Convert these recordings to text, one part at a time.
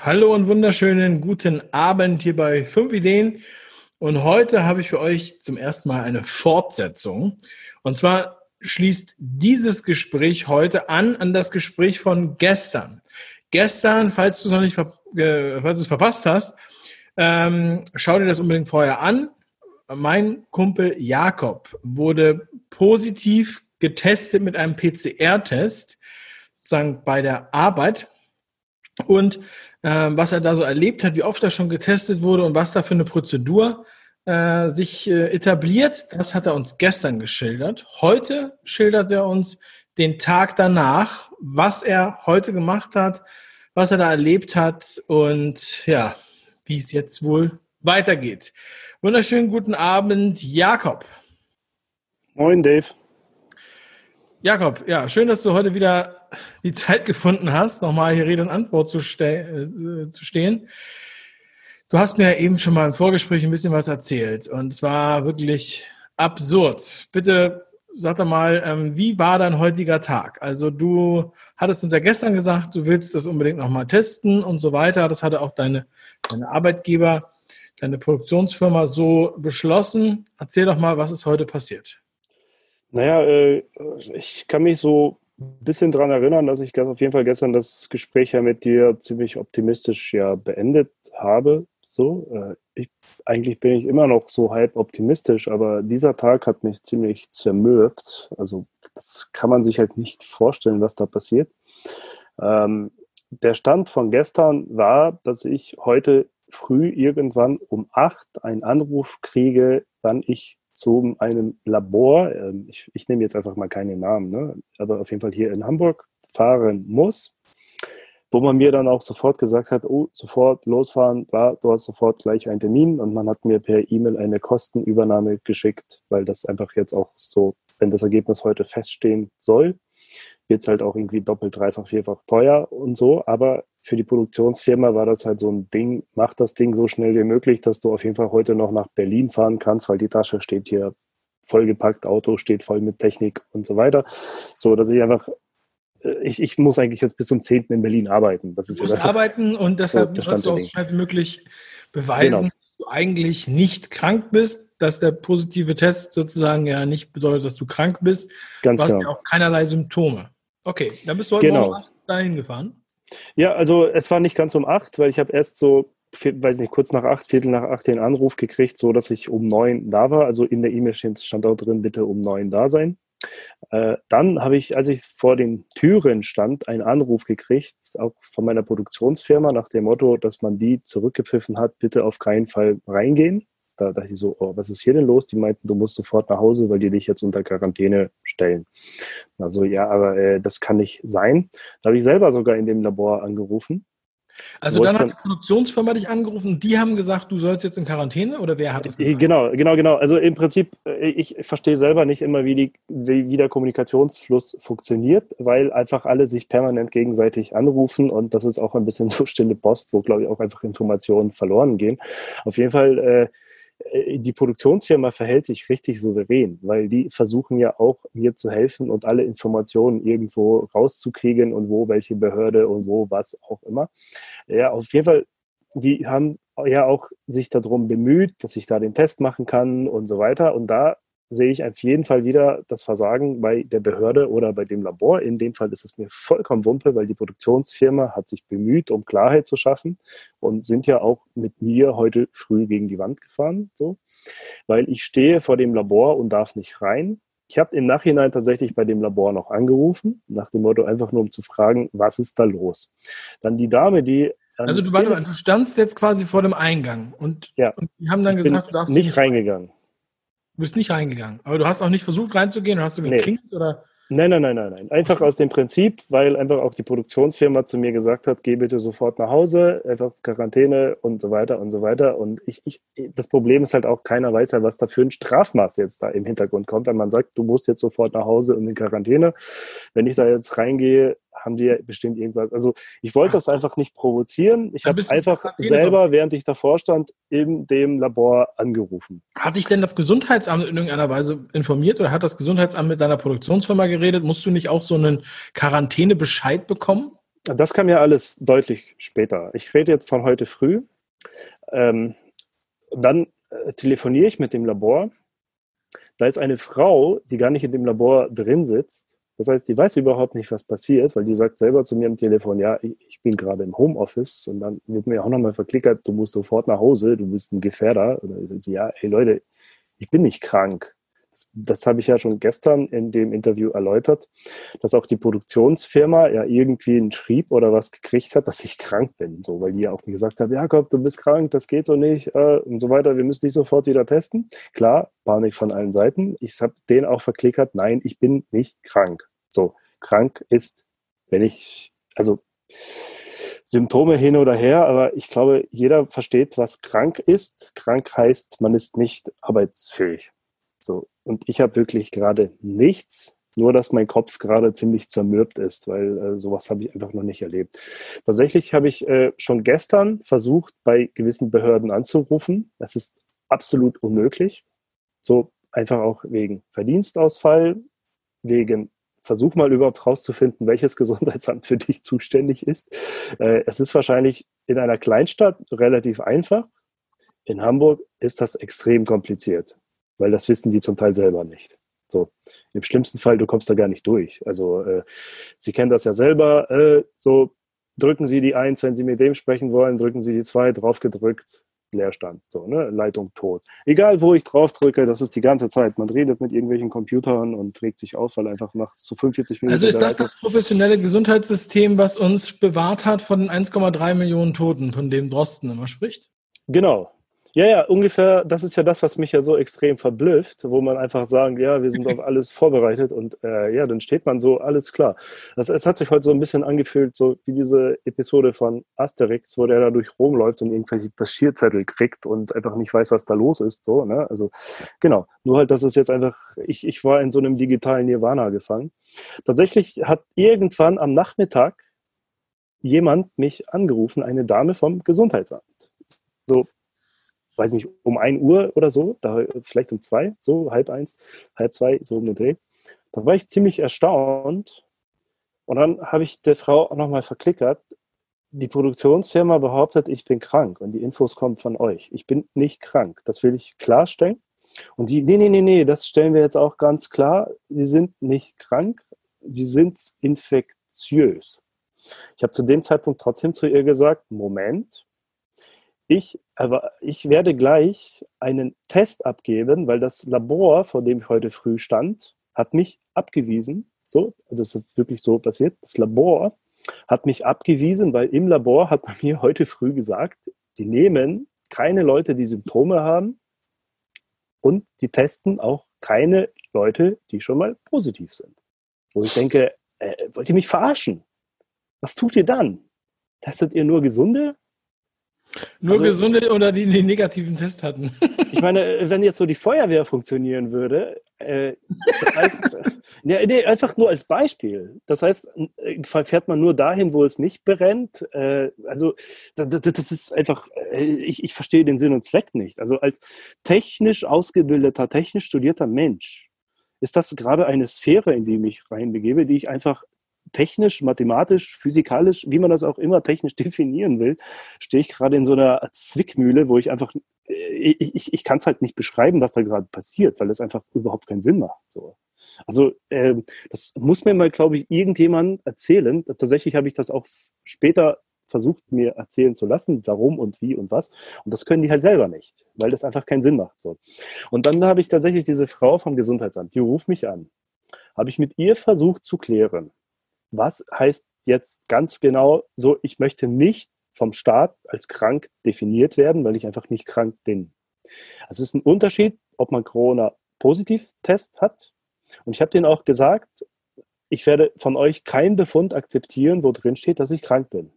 Hallo und wunderschönen guten Abend hier bei 5 Ideen. Und heute habe ich für euch zum ersten Mal eine Fortsetzung. Und zwar schließt dieses Gespräch heute an an das Gespräch von gestern. Gestern, falls du es noch nicht äh, falls verpasst hast, ähm, schau dir das unbedingt vorher an. Mein Kumpel Jakob wurde positiv getestet mit einem PCR-Test, sozusagen bei der Arbeit und äh, was er da so erlebt hat, wie oft er schon getestet wurde und was da für eine Prozedur äh, sich äh, etabliert, das hat er uns gestern geschildert. Heute schildert er uns den Tag danach, was er heute gemacht hat, was er da erlebt hat und ja, wie es jetzt wohl weitergeht. Wunderschönen guten Abend, Jakob. Moin, Dave. Jakob, ja, schön, dass du heute wieder die Zeit gefunden hast, nochmal hier Rede und Antwort zu, ste äh, zu stehen. Du hast mir eben schon mal im Vorgespräch ein bisschen was erzählt und es war wirklich absurd. Bitte sag doch mal, ähm, wie war dein heutiger Tag? Also du hattest uns ja gestern gesagt, du willst das unbedingt nochmal testen und so weiter. Das hatte auch deine, deine Arbeitgeber, deine Produktionsfirma so beschlossen. Erzähl doch mal, was ist heute passiert? Naja, äh, ich kann mich so ein bisschen daran erinnern, dass ich auf jeden Fall gestern das Gespräch ja mit dir ziemlich optimistisch ja beendet habe. So, äh, ich, eigentlich bin ich immer noch so halb optimistisch, aber dieser Tag hat mich ziemlich zermürbt. Also das kann man sich halt nicht vorstellen, was da passiert. Ähm, der Stand von gestern war, dass ich heute früh irgendwann um acht einen Anruf kriege, wann ich zu einem Labor, ähm, ich, ich nehme jetzt einfach mal keine Namen, ne, aber auf jeden Fall hier in Hamburg fahren muss, wo man mir dann auch sofort gesagt hat, oh, sofort losfahren, war, du hast sofort gleich einen Termin. Und man hat mir per E-Mail eine Kostenübernahme geschickt, weil das einfach jetzt auch so, wenn das Ergebnis heute feststehen soll, wird es halt auch irgendwie doppelt, dreifach, vierfach teuer und so. Aber für die Produktionsfirma war das halt so ein Ding, mach das Ding so schnell wie möglich, dass du auf jeden Fall heute noch nach Berlin fahren kannst, weil die Tasche steht hier vollgepackt, Auto steht voll mit Technik und so weiter. So, dass ich einfach, äh, ich, ich muss eigentlich jetzt bis zum 10. in Berlin arbeiten. Das ist du musst arbeiten und deshalb so, musst du auch so schnell wie möglich beweisen, genau. dass du eigentlich nicht krank bist, dass der positive Test sozusagen ja nicht bedeutet, dass du krank bist. Ganz du hast genau. ja auch keinerlei Symptome. Okay, dann bist du heute genau. Morgen dahin gefahren. Ja, also es war nicht ganz um acht, weil ich habe erst so, weiß nicht, kurz nach acht, Viertel nach acht den Anruf gekriegt, so dass ich um neun da war. Also in der E-Mail stand auch drin, bitte um neun da sein. Äh, dann habe ich, als ich vor den Türen stand, einen Anruf gekriegt, auch von meiner Produktionsfirma nach dem Motto, dass man die zurückgepfiffen hat, bitte auf keinen Fall reingehen. Da dachte ich so, oh, was ist hier denn los? Die meinten, du musst sofort nach Hause, weil die dich jetzt unter Quarantäne stellen. Also ja, aber äh, das kann nicht sein. Da habe ich selber sogar in dem Labor angerufen. Also dann hat die Produktionsfirma dich angerufen und die haben gesagt, du sollst jetzt in Quarantäne oder wer hat das gemacht? Genau, genau, genau. Also im Prinzip, äh, ich verstehe selber nicht immer, wie, die, wie der Kommunikationsfluss funktioniert, weil einfach alle sich permanent gegenseitig anrufen und das ist auch ein bisschen so stille Post, wo, glaube ich, auch einfach Informationen verloren gehen. Auf jeden Fall äh, äh, die Produktionsfirma verhält sich richtig souverän, weil die versuchen ja auch mir zu helfen und alle Informationen irgendwo rauszukriegen und wo welche Behörde und wo was auch immer. Ja, auf jeden Fall, die haben ja auch sich darum bemüht, dass ich da den Test machen kann und so weiter. Und da sehe ich auf jeden Fall wieder das Versagen bei der Behörde oder bei dem Labor. In dem Fall ist es mir vollkommen wumpe, weil die Produktionsfirma hat sich bemüht, um Klarheit zu schaffen und sind ja auch mit mir heute früh gegen die Wand gefahren, so, weil ich stehe vor dem Labor und darf nicht rein. Ich habe im Nachhinein tatsächlich bei dem Labor noch angerufen, nach dem Motto einfach nur um zu fragen, was ist da los. Dann die Dame, die also du, du, standst jetzt quasi vor dem Eingang und, ja, und die haben dann gesagt, du darfst nicht reingegangen. Du bist nicht reingegangen. Aber du hast auch nicht versucht reinzugehen. Hast du geklingelt nee. oder? Nein, nein, nein, nein, nein. Einfach aus dem Prinzip, weil einfach auch die Produktionsfirma zu mir gesagt hat, geh bitte sofort nach Hause, einfach Quarantäne und so weiter und so weiter. Und ich, ich, das Problem ist halt auch, keiner weiß ja, was da für ein Strafmaß jetzt da im Hintergrund kommt, wenn man sagt, du musst jetzt sofort nach Hause und in Quarantäne. Wenn ich da jetzt reingehe, haben die ja bestimmt irgendwas. Also ich wollte das einfach nicht provozieren. Ich habe einfach selber, während ich davor stand, in dem Labor angerufen. Hat dich denn das Gesundheitsamt in irgendeiner Weise informiert oder hat das Gesundheitsamt mit deiner Produktionsfirma geredet? Musst du nicht auch so einen Quarantänebescheid bekommen? das kam ja alles deutlich später. Ich rede jetzt von heute früh. Ähm, dann äh, telefoniere ich mit dem Labor. Da ist eine Frau, die gar nicht in dem Labor drin sitzt. Das heißt, die weiß überhaupt nicht, was passiert, weil die sagt selber zu mir am Telefon, ja, ich bin gerade im Homeoffice und dann wird mir auch nochmal verklickert, du musst sofort nach Hause, du bist ein Gefährder. Oder ich sage, ja, hey Leute, ich bin nicht krank das habe ich ja schon gestern in dem Interview erläutert, dass auch die Produktionsfirma ja irgendwie einen Schrieb oder was gekriegt hat, dass ich krank bin. So, weil die ja auch mir gesagt haben, Jakob, du bist krank, das geht so nicht äh, und so weiter, wir müssen dich sofort wieder testen. Klar, Panik von allen Seiten. Ich habe den auch verklickert, nein, ich bin nicht krank. So, krank ist, wenn ich, also Symptome hin oder her, aber ich glaube, jeder versteht, was krank ist. Krank heißt, man ist nicht arbeitsfähig. So. Und ich habe wirklich gerade nichts, nur dass mein Kopf gerade ziemlich zermürbt ist, weil äh, sowas habe ich einfach noch nicht erlebt. Tatsächlich habe ich äh, schon gestern versucht, bei gewissen Behörden anzurufen. Das ist absolut unmöglich. So einfach auch wegen Verdienstausfall, wegen Versuch mal überhaupt rauszufinden, welches Gesundheitsamt für dich zuständig ist. Äh, es ist wahrscheinlich in einer Kleinstadt relativ einfach. In Hamburg ist das extrem kompliziert weil das wissen die zum Teil selber nicht. So, im schlimmsten Fall, du kommst da gar nicht durch. Also, äh, Sie kennen das ja selber. Äh, so, drücken Sie die eins, wenn Sie mit dem sprechen wollen, drücken Sie die zwei, draufgedrückt, Leerstand. So, ne? Leitung tot. Egal, wo ich drauf drücke, das ist die ganze Zeit. Man redet mit irgendwelchen Computern und trägt sich auf, weil einfach nach zu 45 Minuten. Also ist das das professionelle Gesundheitssystem, was uns bewahrt hat von den 1,3 Millionen Toten, von dem Drosten immer spricht? Genau, ja, ja, ungefähr, das ist ja das, was mich ja so extrem verblüfft, wo man einfach sagen, ja, wir sind auf alles vorbereitet und äh, ja, dann steht man so, alles klar. Das, es hat sich heute so ein bisschen angefühlt, so wie diese Episode von Asterix, wo der da durch Rom läuft und irgendwelche Passierzettel kriegt und einfach nicht weiß, was da los ist, so, ne? Also, genau. Nur halt, dass es jetzt einfach, ich, ich war in so einem digitalen Nirvana gefangen. Tatsächlich hat irgendwann am Nachmittag jemand mich angerufen, eine Dame vom Gesundheitsamt. So, weiß nicht, um 1 Uhr oder so, da, vielleicht um zwei, so halb eins, halb zwei, so um den Dreh. Da war ich ziemlich erstaunt. Und dann habe ich der Frau auch nochmal verklickert. Die Produktionsfirma behauptet, ich bin krank und die Infos kommen von euch. Ich bin nicht krank. Das will ich klarstellen. Und die, nee, nee, nee, nee, das stellen wir jetzt auch ganz klar. Sie sind nicht krank, sie sind infektiös. Ich habe zu dem Zeitpunkt trotzdem zu ihr gesagt, Moment, ich, aber ich werde gleich einen Test abgeben, weil das Labor, vor dem ich heute früh stand, hat mich abgewiesen. So, also es ist wirklich so passiert. Das Labor hat mich abgewiesen, weil im Labor hat man mir heute früh gesagt, die nehmen keine Leute, die Symptome haben und die testen auch keine Leute, die schon mal positiv sind. Wo ich denke, äh, wollt ihr mich verarschen? Was tut ihr dann? Testet ihr nur Gesunde? Nur also, gesunde oder die, die negativen Test hatten. ich meine, wenn jetzt so die Feuerwehr funktionieren würde, äh, das heißt, nee, nee, einfach nur als Beispiel. Das heißt, äh, fährt man nur dahin, wo es nicht brennt. Äh, also das, das, ist einfach, äh, ich, ich verstehe den Sinn und Zweck nicht. Also als technisch ausgebildeter, technisch studierter Mensch ist das gerade eine Sphäre, in die ich mich reinbegebe, die ich einfach technisch, mathematisch, physikalisch, wie man das auch immer technisch definieren will, stehe ich gerade in so einer Zwickmühle, wo ich einfach, äh, ich, ich, ich kann es halt nicht beschreiben, was da gerade passiert, weil es einfach überhaupt keinen Sinn macht. So. Also äh, das muss mir mal, glaube ich, irgendjemand erzählen. Tatsächlich habe ich das auch später versucht, mir erzählen zu lassen, warum und wie und was. Und das können die halt selber nicht, weil das einfach keinen Sinn macht. So. Und dann habe ich tatsächlich diese Frau vom Gesundheitsamt, die ruft mich an. Habe ich mit ihr versucht zu klären, was heißt jetzt ganz genau so, ich möchte nicht vom Staat als krank definiert werden, weil ich einfach nicht krank bin. Also es ist ein Unterschied, ob man Corona-Positiv-Test hat. Und ich habe denen auch gesagt, ich werde von euch keinen Befund akzeptieren, wo drin steht, dass ich krank bin.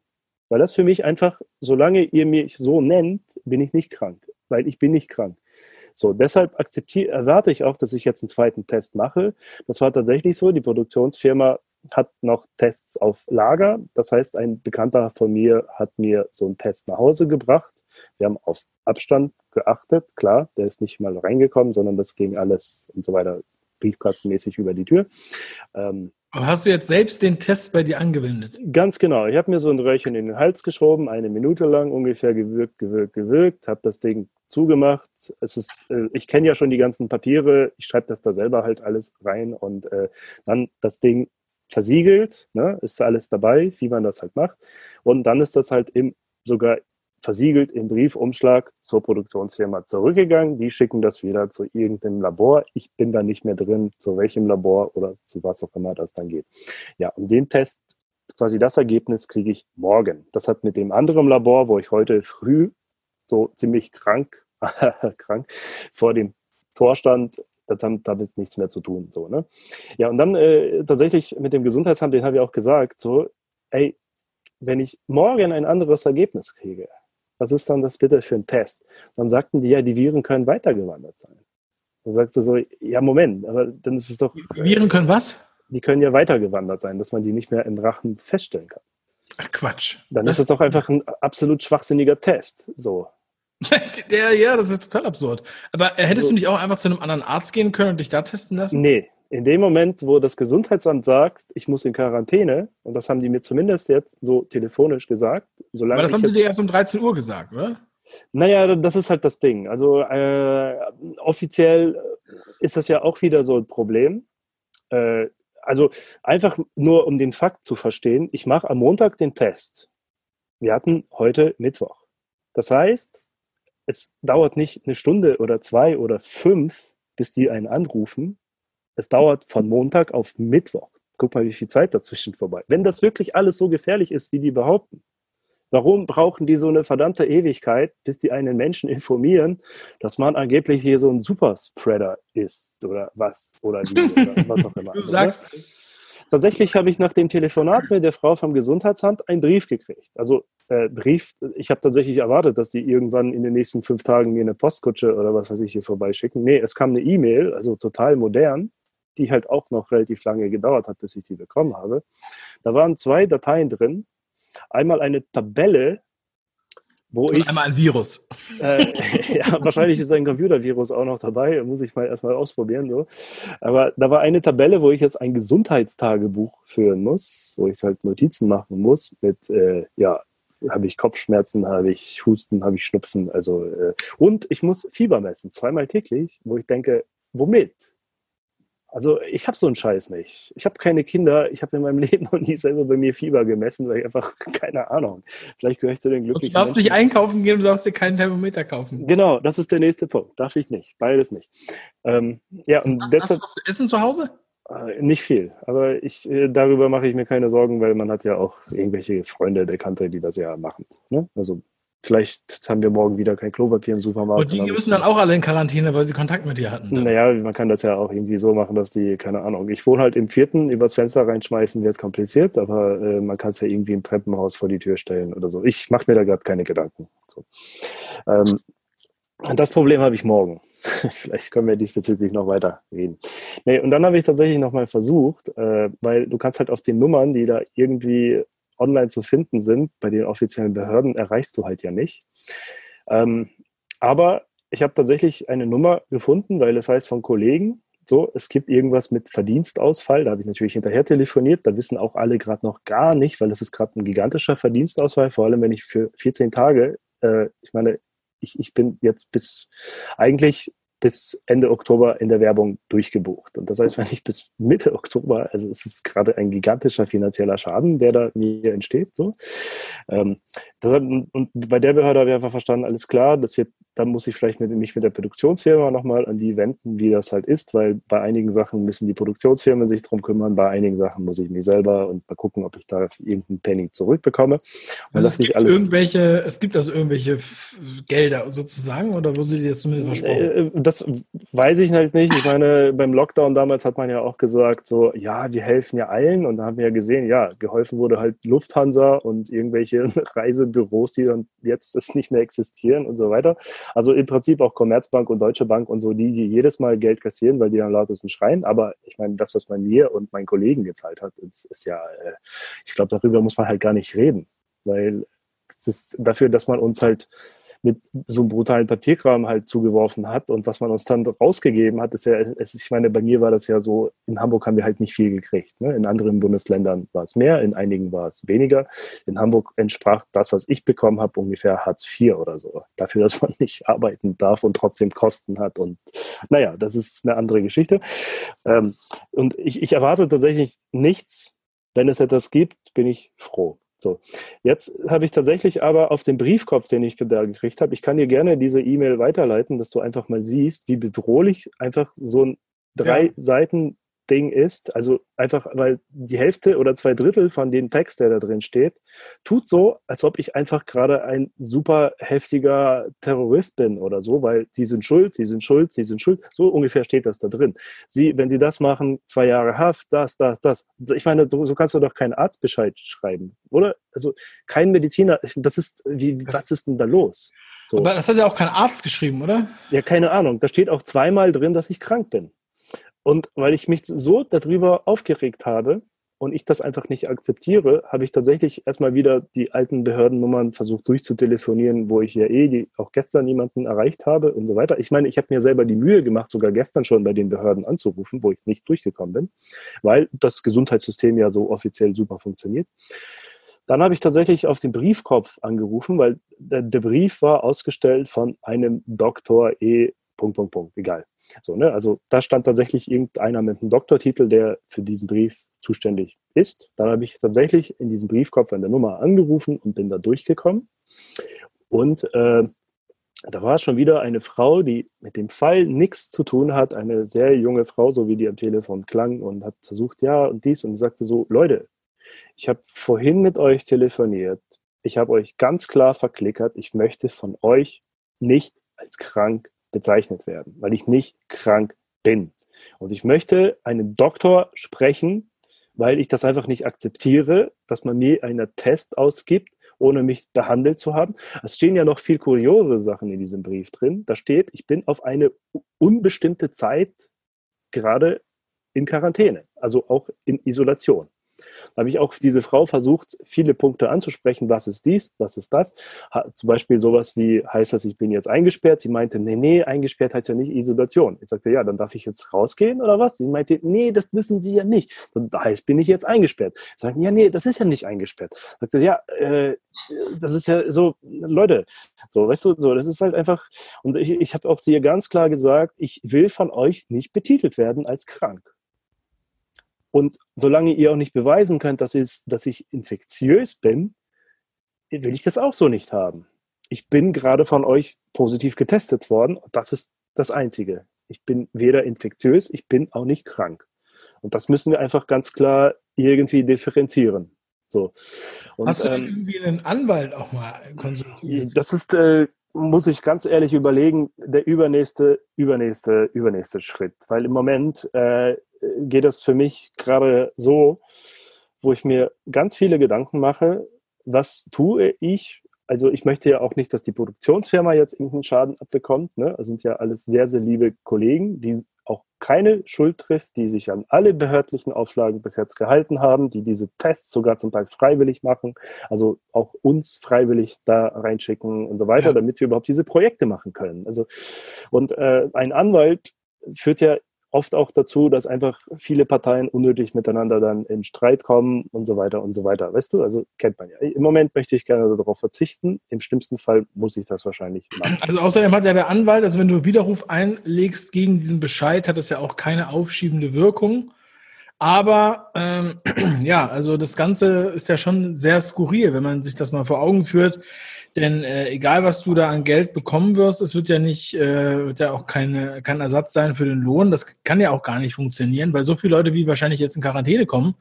Weil das für mich einfach, solange ihr mich so nennt, bin ich nicht krank. Weil ich bin nicht krank. So, deshalb akzeptiere, erwarte ich auch, dass ich jetzt einen zweiten Test mache. Das war tatsächlich so. Die Produktionsfirma hat noch Tests auf Lager. Das heißt, ein Bekannter von mir hat mir so einen Test nach Hause gebracht. Wir haben auf Abstand geachtet. Klar, der ist nicht mal reingekommen, sondern das ging alles und so weiter briefkastenmäßig über die Tür. Ähm, Aber hast du jetzt selbst den Test bei dir angewendet? Ganz genau. Ich habe mir so ein Röhrchen in den Hals geschoben, eine Minute lang ungefähr gewirkt, gewirkt, gewirkt, habe das Ding zugemacht. Es ist, äh, ich kenne ja schon die ganzen Papiere, ich schreibe das da selber halt alles rein und äh, dann das Ding versiegelt, ne, ist alles dabei, wie man das halt macht. Und dann ist das halt im, sogar versiegelt im Briefumschlag zur Produktionsfirma zurückgegangen. Die schicken das wieder zu irgendeinem Labor. Ich bin da nicht mehr drin, zu welchem Labor oder zu was auch immer das dann geht. Ja, und den Test, quasi das Ergebnis kriege ich morgen. Das hat mit dem anderen Labor, wo ich heute früh so ziemlich krank, krank vor dem Vorstand das hat damit nichts mehr zu tun. So, ne? Ja, und dann äh, tatsächlich mit dem Gesundheitsamt, den habe ich auch gesagt, so, ey, wenn ich morgen ein anderes Ergebnis kriege, was ist dann das bitte für ein Test? Dann sagten die ja, die Viren können weitergewandert sein. Dann sagst du so, ja, Moment, aber dann ist es doch. Die Viren können was? Die können ja weitergewandert sein, dass man die nicht mehr im Rachen feststellen kann. Ach Quatsch. Dann das ist es doch einfach ein absolut schwachsinniger Test. So. Der, ja, das ist total absurd. Aber äh, hättest also, du nicht auch einfach zu einem anderen Arzt gehen können und dich da testen lassen? Nee, in dem Moment, wo das Gesundheitsamt sagt, ich muss in Quarantäne, und das haben die mir zumindest jetzt so telefonisch gesagt, solange. Aber das haben sie dir erst um 13 Uhr gesagt, oder? Naja, das ist halt das Ding. Also äh, offiziell ist das ja auch wieder so ein Problem. Äh, also einfach nur um den Fakt zu verstehen, ich mache am Montag den Test. Wir hatten heute Mittwoch. Das heißt, es dauert nicht eine Stunde oder zwei oder fünf, bis die einen anrufen, es dauert von Montag auf Mittwoch. Guck mal, wie viel Zeit dazwischen vorbei. Wenn das wirklich alles so gefährlich ist, wie die behaupten, warum brauchen die so eine verdammte Ewigkeit, bis die einen Menschen informieren, dass man angeblich hier so ein Superspreader ist oder was oder wie oder was auch immer. du also, ne? Tatsächlich habe ich nach dem Telefonat mit der Frau vom Gesundheitsamt einen Brief gekriegt. Also äh, Brief, ich habe tatsächlich erwartet, dass die irgendwann in den nächsten fünf Tagen mir eine Postkutsche oder was weiß ich hier vorbeischicken. Nee, es kam eine E-Mail, also total modern die halt auch noch relativ lange gedauert hat, bis ich die bekommen habe. Da waren zwei Dateien drin. Einmal eine Tabelle, wo Und ich. Einmal ein Virus. Äh, ja, wahrscheinlich ist ein Computervirus auch noch dabei, muss ich mal erstmal ausprobieren. So. Aber da war eine Tabelle, wo ich jetzt ein Gesundheitstagebuch führen muss, wo ich halt Notizen machen muss mit, äh, ja, habe ich Kopfschmerzen, habe ich Husten, habe ich Schnupfen, also äh, und ich muss Fieber messen, zweimal täglich, wo ich denke, womit? Also ich habe so einen Scheiß nicht. Ich habe keine Kinder. Ich habe in meinem Leben noch nie selber bei mir Fieber gemessen, weil ich einfach keine Ahnung. Vielleicht gehöre ich zu den glücklichen. Du darfst Menschen. nicht einkaufen gehen, du darfst dir keinen Thermometer kaufen. Genau, das ist der nächste Punkt. Darf ich nicht. Beides nicht. Ähm, ja, und hast, deshalb, hast du was zu essen zu Hause? Äh, nicht viel, aber ich, äh, darüber mache ich mir keine Sorgen, weil man hat ja auch irgendwelche Freunde, Bekannte, die das ja machen. Ne? Also Vielleicht haben wir morgen wieder kein Klopapier im Supermarkt. Und die müssen dann auch alle in Quarantäne, weil sie Kontakt mit dir hatten. Dann. Naja, man kann das ja auch irgendwie so machen, dass die, keine Ahnung, ich wohne halt im vierten, übers Fenster reinschmeißen wird kompliziert, aber äh, man kann es ja irgendwie im Treppenhaus vor die Tür stellen oder so. Ich mache mir da gerade keine Gedanken. So. Ähm, das Problem habe ich morgen. Vielleicht können wir diesbezüglich noch weiter reden. Nee, und dann habe ich tatsächlich nochmal versucht, äh, weil du kannst halt auf den Nummern, die da irgendwie online zu finden sind, bei den offiziellen Behörden, erreichst du halt ja nicht. Ähm, aber ich habe tatsächlich eine Nummer gefunden, weil es heißt von Kollegen, so, es gibt irgendwas mit Verdienstausfall. Da habe ich natürlich hinterher telefoniert. Da wissen auch alle gerade noch gar nicht, weil es ist gerade ein gigantischer Verdienstausfall, vor allem wenn ich für 14 Tage, äh, ich meine, ich, ich bin jetzt bis eigentlich bis Ende Oktober in der Werbung durchgebucht. Und das heißt, wenn ich bis Mitte Oktober, also es ist gerade ein gigantischer finanzieller Schaden, der da mir entsteht. So. Ähm, hat, und bei der Behörde habe ich einfach verstanden, alles klar, das wird, dann muss ich vielleicht mit, mich mit der Produktionsfirma nochmal an die wenden, wie das halt ist, weil bei einigen Sachen müssen die Produktionsfirmen sich drum kümmern, bei einigen Sachen muss ich mich selber und mal gucken, ob ich da irgendeinen Penny zurückbekomme. Und also das es, gibt alles irgendwelche, es gibt also irgendwelche Gelder sozusagen oder wurde dir das zumindest versprochen? Äh, äh, das weiß ich halt nicht. Ich meine, beim Lockdown damals hat man ja auch gesagt, so, ja, wir helfen ja allen. Und da haben wir ja gesehen, ja, geholfen wurde halt Lufthansa und irgendwelche Reisebüros, die dann jetzt das nicht mehr existieren und so weiter. Also im Prinzip auch Commerzbank und Deutsche Bank und so, die, die jedes Mal Geld kassieren, weil die am lautesten schreien. Aber ich meine, das, was man mir und meinen Kollegen gezahlt hat, ist, ist ja, äh, ich glaube, darüber muss man halt gar nicht reden. Weil es ist dafür, dass man uns halt mit so einem brutalen Papierkram halt zugeworfen hat und was man uns dann rausgegeben hat, ist ja, es, ich meine, bei mir war das ja so, in Hamburg haben wir halt nicht viel gekriegt. Ne? In anderen Bundesländern war es mehr, in einigen war es weniger. In Hamburg entsprach das, was ich bekommen habe, ungefähr Hartz IV oder so. Dafür, dass man nicht arbeiten darf und trotzdem Kosten hat. Und naja, das ist eine andere Geschichte. Ähm, und ich, ich erwarte tatsächlich nichts. Wenn es etwas gibt, bin ich froh. So, jetzt habe ich tatsächlich aber auf den Briefkopf, den ich da gekriegt habe, ich kann dir gerne diese E-Mail weiterleiten, dass du einfach mal siehst, wie bedrohlich einfach so ein drei ja. Seiten Ding ist, also einfach, weil die Hälfte oder zwei Drittel von dem Text, der da drin steht, tut so, als ob ich einfach gerade ein super heftiger Terrorist bin oder so, weil sie sind schuld, sie sind schuld, sie sind schuld. So ungefähr steht das da drin. Sie, wenn sie das machen, zwei Jahre Haft, das, das, das. Ich meine, so, so kannst du doch keinen Arztbescheid schreiben, oder? Also kein Mediziner, das ist, wie, was ist denn da los? So. Aber das hat ja auch kein Arzt geschrieben, oder? Ja, keine Ahnung. Da steht auch zweimal drin, dass ich krank bin. Und weil ich mich so darüber aufgeregt habe und ich das einfach nicht akzeptiere, habe ich tatsächlich erstmal wieder die alten Behördennummern versucht durchzutelefonieren, wo ich ja eh die, auch gestern jemanden erreicht habe und so weiter. Ich meine, ich habe mir selber die Mühe gemacht, sogar gestern schon bei den Behörden anzurufen, wo ich nicht durchgekommen bin, weil das Gesundheitssystem ja so offiziell super funktioniert. Dann habe ich tatsächlich auf den Briefkopf angerufen, weil der, Brief war ausgestellt von einem Doktor E. Punkt, Punkt, Punkt, egal. So, ne? Also da stand tatsächlich irgendeiner mit einem Doktortitel, der für diesen Brief zuständig ist. Dann habe ich tatsächlich in diesem Briefkopf an der Nummer angerufen und bin da durchgekommen. Und äh, da war schon wieder eine Frau, die mit dem Fall nichts zu tun hat, eine sehr junge Frau, so wie die am Telefon klang und hat versucht, ja und dies und sagte so, Leute, ich habe vorhin mit euch telefoniert, ich habe euch ganz klar verklickert, ich möchte von euch nicht als krank bezeichnet werden, weil ich nicht krank bin. Und ich möchte einen Doktor sprechen, weil ich das einfach nicht akzeptiere, dass man mir einen Test ausgibt, ohne mich behandelt zu haben. Es stehen ja noch viel kuriosere Sachen in diesem Brief drin. Da steht, ich bin auf eine unbestimmte Zeit gerade in Quarantäne, also auch in Isolation. Da habe ich auch diese Frau versucht, viele Punkte anzusprechen. Was ist dies? Was ist das? zum Beispiel sowas wie, heißt das, ich bin jetzt eingesperrt? Sie meinte, nee, nee, eingesperrt heißt ja nicht Isolation. Ich sagte, ja, dann darf ich jetzt rausgehen oder was? Sie meinte, nee, das dürfen Sie ja nicht. Das heißt, bin ich jetzt eingesperrt? Sie sagten, ja, nee, das ist ja nicht eingesperrt. Ich sagte, ja, äh, das ist ja so, Leute, so, weißt du, so, das ist halt einfach, und ich, ich habe auch sie ganz klar gesagt, ich will von euch nicht betitelt werden als krank. Und solange ihr auch nicht beweisen könnt, dass, ich, dass ich infektiös bin, will ich das auch so nicht haben. Ich bin gerade von euch positiv getestet worden. Das ist das Einzige. Ich bin weder infektiös, ich bin auch nicht krank. Und das müssen wir einfach ganz klar irgendwie differenzieren. So. Und, Hast du ähm, irgendwie einen Anwalt auch mal konsultiert? Das ist, äh, muss ich ganz ehrlich überlegen, der übernächste, übernächste, übernächste Schritt. Weil im Moment äh, geht es für mich gerade so, wo ich mir ganz viele Gedanken mache, was tue ich? Also ich möchte ja auch nicht, dass die Produktionsfirma jetzt irgendeinen Schaden abbekommt. Ne? Das sind ja alles sehr, sehr liebe Kollegen, die auch keine Schuld trifft, die sich an alle behördlichen Auflagen bis jetzt gehalten haben, die diese Tests sogar zum Teil freiwillig machen, also auch uns freiwillig da reinschicken und so weiter, ja. damit wir überhaupt diese Projekte machen können. Also und äh, ein Anwalt führt ja oft auch dazu, dass einfach viele Parteien unnötig miteinander dann in Streit kommen und so weiter und so weiter. Weißt du, also kennt man ja. Im Moment möchte ich gerne darauf verzichten. Im schlimmsten Fall muss ich das wahrscheinlich machen. Also außerdem hat ja der Anwalt, also wenn du Widerruf einlegst gegen diesen Bescheid, hat das ja auch keine aufschiebende Wirkung. Aber ähm, ja, also das Ganze ist ja schon sehr skurril, wenn man sich das mal vor Augen führt. Denn äh, egal, was du da an Geld bekommen wirst, es wird ja nicht, äh, wird ja auch keine, kein Ersatz sein für den Lohn. Das kann ja auch gar nicht funktionieren, weil so viele Leute, wie wahrscheinlich jetzt in Quarantäne kommen,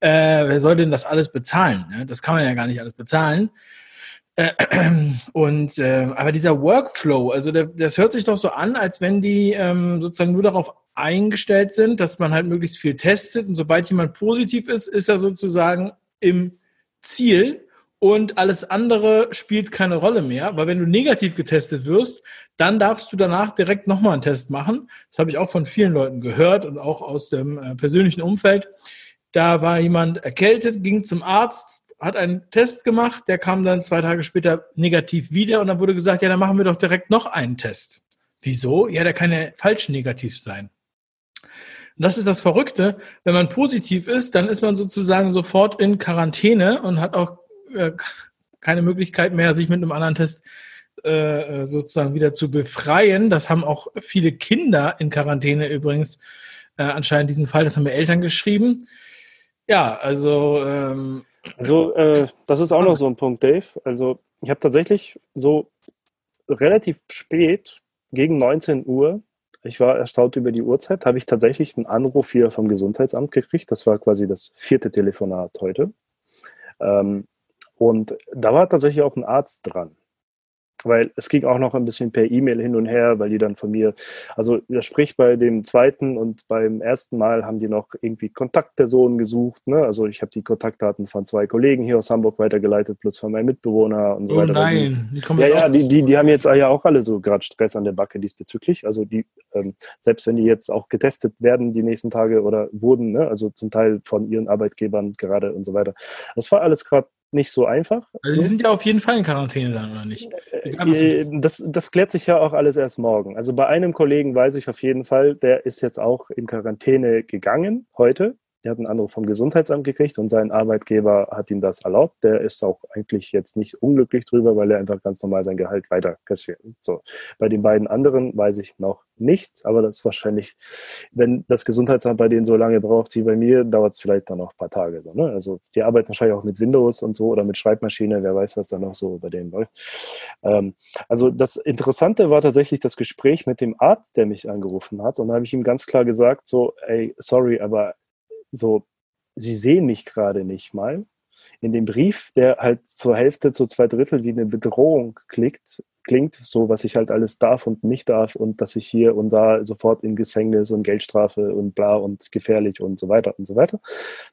äh, wer soll denn das alles bezahlen? Ne? Das kann man ja gar nicht alles bezahlen. Äh, und äh, aber dieser Workflow, also der, das hört sich doch so an, als wenn die ähm, sozusagen nur darauf eingestellt sind, dass man halt möglichst viel testet und sobald jemand positiv ist, ist er sozusagen im Ziel und alles andere spielt keine Rolle mehr, weil wenn du negativ getestet wirst, dann darfst du danach direkt nochmal einen Test machen. Das habe ich auch von vielen Leuten gehört und auch aus dem äh, persönlichen Umfeld. Da war jemand erkältet, ging zum Arzt hat einen Test gemacht, der kam dann zwei Tage später negativ wieder und dann wurde gesagt, ja, dann machen wir doch direkt noch einen Test. Wieso? Ja, der kann ja falsch negativ sein. Und das ist das Verrückte. Wenn man positiv ist, dann ist man sozusagen sofort in Quarantäne und hat auch äh, keine Möglichkeit mehr, sich mit einem anderen Test äh, sozusagen wieder zu befreien. Das haben auch viele Kinder in Quarantäne übrigens äh, anscheinend diesen Fall. Das haben mir Eltern geschrieben. Ja, also. Ähm, also, äh, das ist auch noch so ein Punkt, Dave. Also, ich habe tatsächlich so relativ spät, gegen 19 Uhr, ich war erstaunt über die Uhrzeit, habe ich tatsächlich einen Anruf hier vom Gesundheitsamt gekriegt. Das war quasi das vierte Telefonat heute. Ähm, und da war tatsächlich auch ein Arzt dran weil es ging auch noch ein bisschen per E-Mail hin und her, weil die dann von mir, also sprich bei dem zweiten und beim ersten Mal haben die noch irgendwie Kontaktpersonen gesucht. Ne? Also ich habe die Kontaktdaten von zwei Kollegen hier aus Hamburg weitergeleitet, plus von meinem Mitbewohner und so oh weiter. Nein, die, ja, ja, die, die, die haben jetzt ja auch alle so gerade Stress an der Backe diesbezüglich. Also die, ähm, selbst wenn die jetzt auch getestet werden die nächsten Tage oder wurden, ne? also zum Teil von ihren Arbeitgebern gerade und so weiter. Das war alles gerade nicht so einfach. Also die sind ja auf jeden Fall in Quarantäne dann, oder nicht? Äh, das, das klärt sich ja auch alles erst morgen. Also bei einem Kollegen weiß ich auf jeden Fall, der ist jetzt auch in Quarantäne gegangen heute. Der hat einen Anruf vom Gesundheitsamt gekriegt und sein Arbeitgeber hat ihm das erlaubt. Der ist auch eigentlich jetzt nicht unglücklich drüber, weil er einfach ganz normal sein Gehalt weiter kassiert. So. Bei den beiden anderen weiß ich noch nicht, aber das ist wahrscheinlich, wenn das Gesundheitsamt bei denen so lange braucht wie bei mir, dauert es vielleicht dann noch ein paar Tage. So, ne? Also die arbeiten wahrscheinlich auch mit Windows und so oder mit Schreibmaschine, wer weiß, was da noch so bei denen läuft. Ähm, also das Interessante war tatsächlich das Gespräch mit dem Arzt, der mich angerufen hat und da habe ich ihm ganz klar gesagt, so, ey, sorry, aber so, sie sehen mich gerade nicht mal. In dem Brief, der halt zur Hälfte, zu zwei Drittel wie eine Bedrohung klickt, klingt, so was ich halt alles darf und nicht darf und dass ich hier und da sofort in Gefängnis und Geldstrafe und bla und gefährlich und so weiter und so weiter.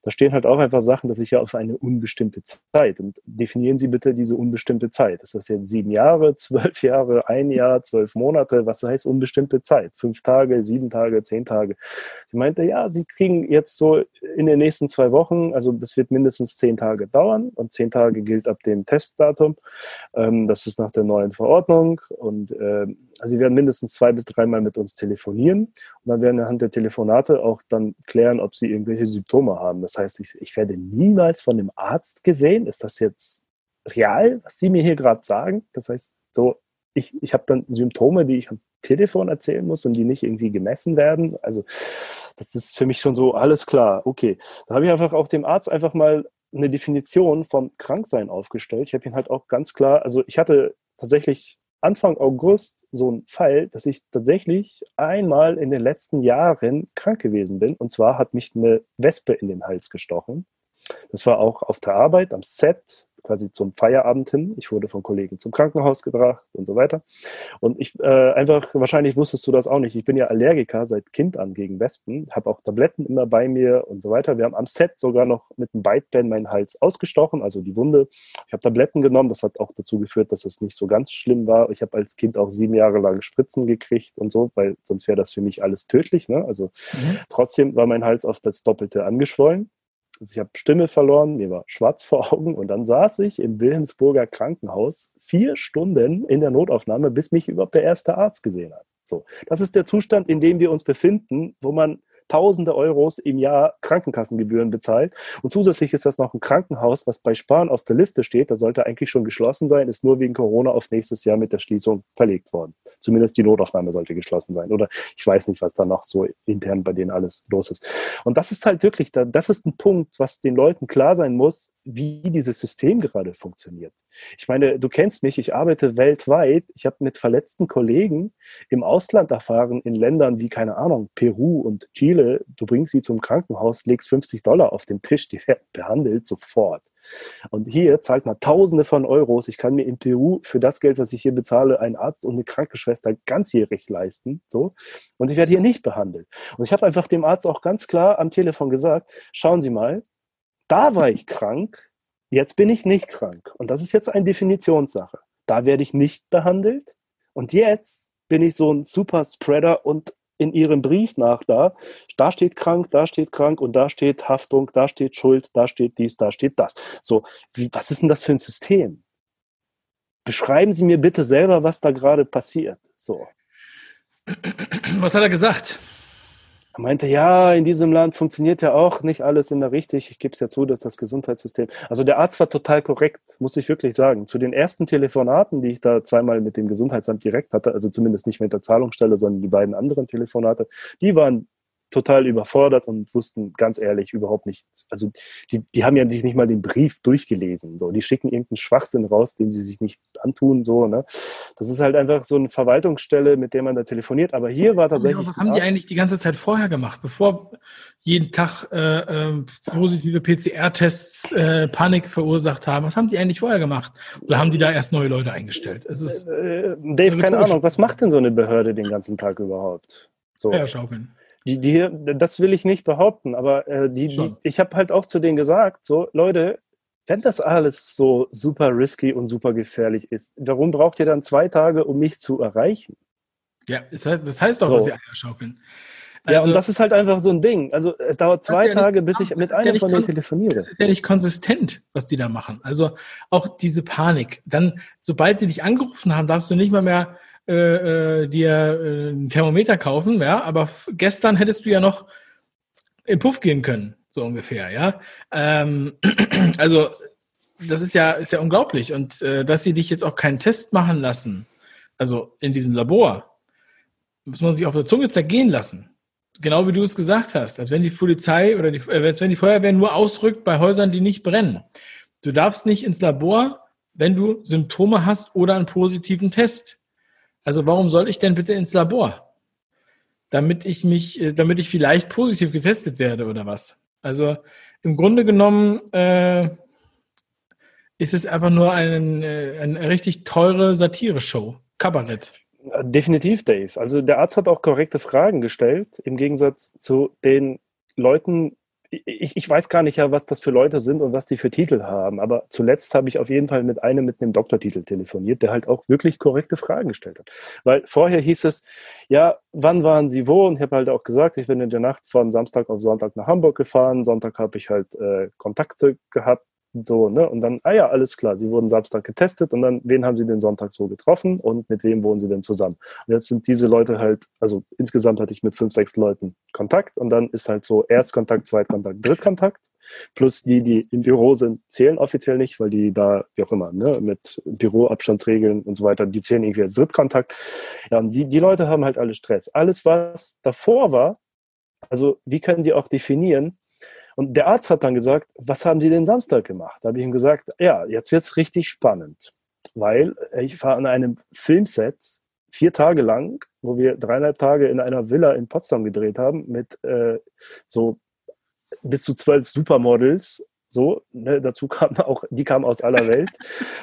Da stehen halt auch einfach Sachen, dass ich ja auf eine unbestimmte Zeit und definieren Sie bitte diese unbestimmte Zeit. Ist das jetzt sieben Jahre, zwölf Jahre, ein Jahr, zwölf Monate? Was heißt unbestimmte Zeit? Fünf Tage, sieben Tage, zehn Tage? Ich meinte, ja, Sie kriegen jetzt so in den nächsten zwei Wochen, also das wird mindestens zehn Tage dauern und zehn Tage gilt ab dem Testdatum. Ähm, das ist nach der neuen Verordnung. Ordnung und äh, also sie werden mindestens zwei bis dreimal mit uns telefonieren und dann werden anhand der Telefonate auch dann klären, ob sie irgendwelche Symptome haben. Das heißt, ich, ich werde niemals von einem Arzt gesehen. Ist das jetzt real, was Sie mir hier gerade sagen? Das heißt, so ich, ich habe dann Symptome, die ich am Telefon erzählen muss und die nicht irgendwie gemessen werden. Also das ist für mich schon so alles klar. Okay, da habe ich einfach auch dem Arzt einfach mal eine Definition vom Kranksein aufgestellt. Ich habe ihn halt auch ganz klar, also ich hatte tatsächlich Anfang August so ein Fall, dass ich tatsächlich einmal in den letzten Jahren krank gewesen bin. Und zwar hat mich eine Wespe in den Hals gestochen. Das war auch auf der Arbeit, am Set quasi zum Feierabend hin. Ich wurde von Kollegen zum Krankenhaus gebracht und so weiter. Und ich äh, einfach, wahrscheinlich wusstest du das auch nicht, ich bin ja Allergiker seit Kind an gegen Wespen, habe auch Tabletten immer bei mir und so weiter. Wir haben am Set sogar noch mit einem Bitepen meinen Hals ausgestochen, also die Wunde. Ich habe Tabletten genommen, das hat auch dazu geführt, dass es nicht so ganz schlimm war. Ich habe als Kind auch sieben Jahre lang Spritzen gekriegt und so, weil sonst wäre das für mich alles tödlich. Ne? Also mhm. trotzdem war mein Hals auf das Doppelte angeschwollen. Ich habe Stimme verloren, mir war schwarz vor Augen und dann saß ich im Wilhelmsburger Krankenhaus vier Stunden in der Notaufnahme, bis mich überhaupt der erste Arzt gesehen hat. So, das ist der Zustand, in dem wir uns befinden, wo man tausende Euros im Jahr Krankenkassengebühren bezahlt. Und zusätzlich ist das noch ein Krankenhaus, was bei Spahn auf der Liste steht. Das sollte eigentlich schon geschlossen sein, ist nur wegen Corona auf nächstes Jahr mit der Schließung verlegt worden. Zumindest die Notaufnahme sollte geschlossen sein. Oder ich weiß nicht, was da noch so intern bei denen alles los ist. Und das ist halt wirklich, das ist ein Punkt, was den Leuten klar sein muss, wie dieses System gerade funktioniert. Ich meine, du kennst mich, ich arbeite weltweit. Ich habe mit verletzten Kollegen im Ausland erfahren, in Ländern wie, keine Ahnung, Peru und Chile Fälle, du bringst sie zum Krankenhaus, legst 50 Dollar auf den Tisch, die werden behandelt sofort. Und hier zahlt man Tausende von Euros. Ich kann mir in Peru für das Geld, was ich hier bezahle, einen Arzt und eine Krankenschwester ganzjährig leisten. So. Und ich werde hier nicht behandelt. Und ich habe einfach dem Arzt auch ganz klar am Telefon gesagt, schauen Sie mal, da war ich krank, jetzt bin ich nicht krank. Und das ist jetzt eine Definitionssache. Da werde ich nicht behandelt. Und jetzt bin ich so ein Super Spreader und in ihrem Brief nach da. Da steht krank, da steht krank und da steht Haftung, da steht Schuld, da steht dies, da steht das. So, wie, was ist denn das für ein System? Beschreiben Sie mir bitte selber, was da gerade passiert. So. Was hat er gesagt? Er meinte, ja, in diesem Land funktioniert ja auch nicht alles immer richtig. Ich gebe es ja zu, dass das Gesundheitssystem. Also der Arzt war total korrekt, muss ich wirklich sagen. Zu den ersten Telefonaten, die ich da zweimal mit dem Gesundheitsamt direkt hatte, also zumindest nicht mit der Zahlungsstelle, sondern die beiden anderen Telefonate, die waren total überfordert und wussten ganz ehrlich überhaupt nicht, also die, die haben ja sich nicht mal den Brief durchgelesen. So. Die schicken irgendeinen Schwachsinn raus, den sie sich nicht antun. So, ne? Das ist halt einfach so eine Verwaltungsstelle, mit der man da telefoniert. Aber hier war tatsächlich. was haben die eigentlich die ganze Zeit vorher gemacht, bevor jeden Tag äh, äh, positive PCR-Tests äh, Panik verursacht haben? Was haben die eigentlich vorher gemacht? Oder haben die da erst neue Leute eingestellt? Es ist äh, Dave, keine Ahnung, was macht denn so eine Behörde den ganzen Tag überhaupt? So. Ja, schaukeln. Die, die, das will ich nicht behaupten, aber äh, die, die, ich habe halt auch zu denen gesagt, so Leute, wenn das alles so super risky und super gefährlich ist, warum braucht ihr dann zwei Tage, um mich zu erreichen? Ja, das heißt, das heißt doch, so. dass sie Eier schaukeln. Also, ja, und also das ist halt einfach so ein Ding. Also es dauert zwei ja Tage, bis ich mit einem ja von denen telefoniere. Das ist ja nicht konsistent, was die da machen. Also auch diese Panik. Dann, sobald sie dich angerufen haben, darfst du nicht mal mehr äh, äh, dir äh, ein Thermometer kaufen, ja, aber gestern hättest du ja noch in Puff gehen können, so ungefähr, ja. Ähm, also das ist ja, ist ja unglaublich. Und äh, dass sie dich jetzt auch keinen Test machen lassen, also in diesem Labor, muss man sich auf der Zunge zergehen lassen. Genau wie du es gesagt hast, als wenn die Polizei oder die, äh, als wenn die Feuerwehr nur ausrückt bei Häusern, die nicht brennen. Du darfst nicht ins Labor, wenn du Symptome hast oder einen positiven Test. Also warum soll ich denn bitte ins Labor? Damit ich mich, äh, damit ich vielleicht positiv getestet werde oder was? Also im Grunde genommen äh, ist es einfach nur ein, äh, eine richtig teure Satire-Show, Kabarett. Definitiv, Dave. Also der Arzt hat auch korrekte Fragen gestellt, im Gegensatz zu den Leuten, ich, ich weiß gar nicht ja, was das für Leute sind und was die für Titel haben, aber zuletzt habe ich auf jeden Fall mit einem mit einem Doktortitel telefoniert, der halt auch wirklich korrekte Fragen gestellt hat. Weil vorher hieß es, ja, wann waren Sie wo? Und ich habe halt auch gesagt, ich bin in der Nacht von Samstag auf Sonntag nach Hamburg gefahren. Sonntag habe ich halt äh, Kontakte gehabt so, ne? Und dann, ah ja, alles klar, sie wurden Samstag getestet und dann, wen haben sie den Sonntag so getroffen und mit wem wohnen sie denn zusammen? Und jetzt sind diese Leute halt, also insgesamt hatte ich mit fünf, sechs Leuten Kontakt und dann ist halt so Erstkontakt, Zweitkontakt, Drittkontakt. Plus die, die im Büro sind, zählen offiziell nicht, weil die da, wie auch immer, ne, mit Büroabstandsregeln und so weiter, die zählen irgendwie als Drittkontakt. Ja, und die, die Leute haben halt alle Stress. Alles, was davor war, also wie können die auch definieren, und der Arzt hat dann gesagt, was haben Sie denn Samstag gemacht? Da habe ich ihm gesagt, ja, jetzt wird es richtig spannend, weil ich war an einem Filmset vier Tage lang, wo wir dreieinhalb Tage in einer Villa in Potsdam gedreht haben mit äh, so bis zu zwölf Supermodels so, ne, dazu kamen auch, die kamen aus aller Welt.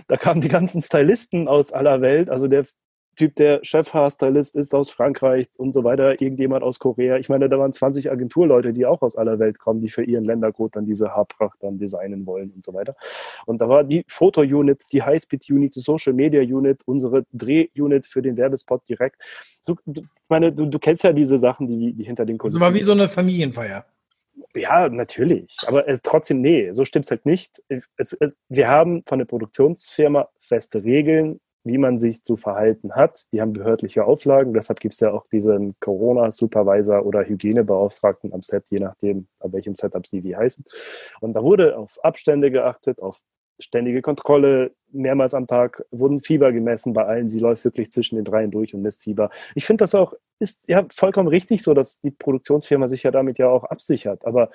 Da kamen die ganzen Stylisten aus aller Welt. Also der Typ, der Chefhaarstylist ist aus Frankreich und so weiter, irgendjemand aus Korea. Ich meine, da waren 20 Agenturleute, die auch aus aller Welt kommen, die für ihren Ländercode dann diese Haarpracht dann designen wollen und so weiter. Und da war die Foto-Unit, die Highspeed-Unit, die Social-Media-Unit, unsere Dreh-Unit für den Werbespot direkt. Du, du, meine, du, du kennst ja diese Sachen, die, die hinter den Kulissen. Das war wie so eine Familienfeier. Ja, natürlich. Aber es, trotzdem, nee, so stimmt es halt nicht. Es, wir haben von der Produktionsfirma feste Regeln, wie man sich zu verhalten hat. Die haben behördliche Auflagen, deshalb gibt es ja auch diesen Corona-Supervisor oder Hygienebeauftragten am Set, je nachdem, an welchem Setup sie wie heißen. Und da wurde auf Abstände geachtet, auf ständige Kontrolle, mehrmals am Tag wurden Fieber gemessen bei allen. Sie läuft wirklich zwischen den dreien durch und misst Fieber. Ich finde das auch, ist ja vollkommen richtig so, dass die Produktionsfirma sich ja damit ja auch absichert. Aber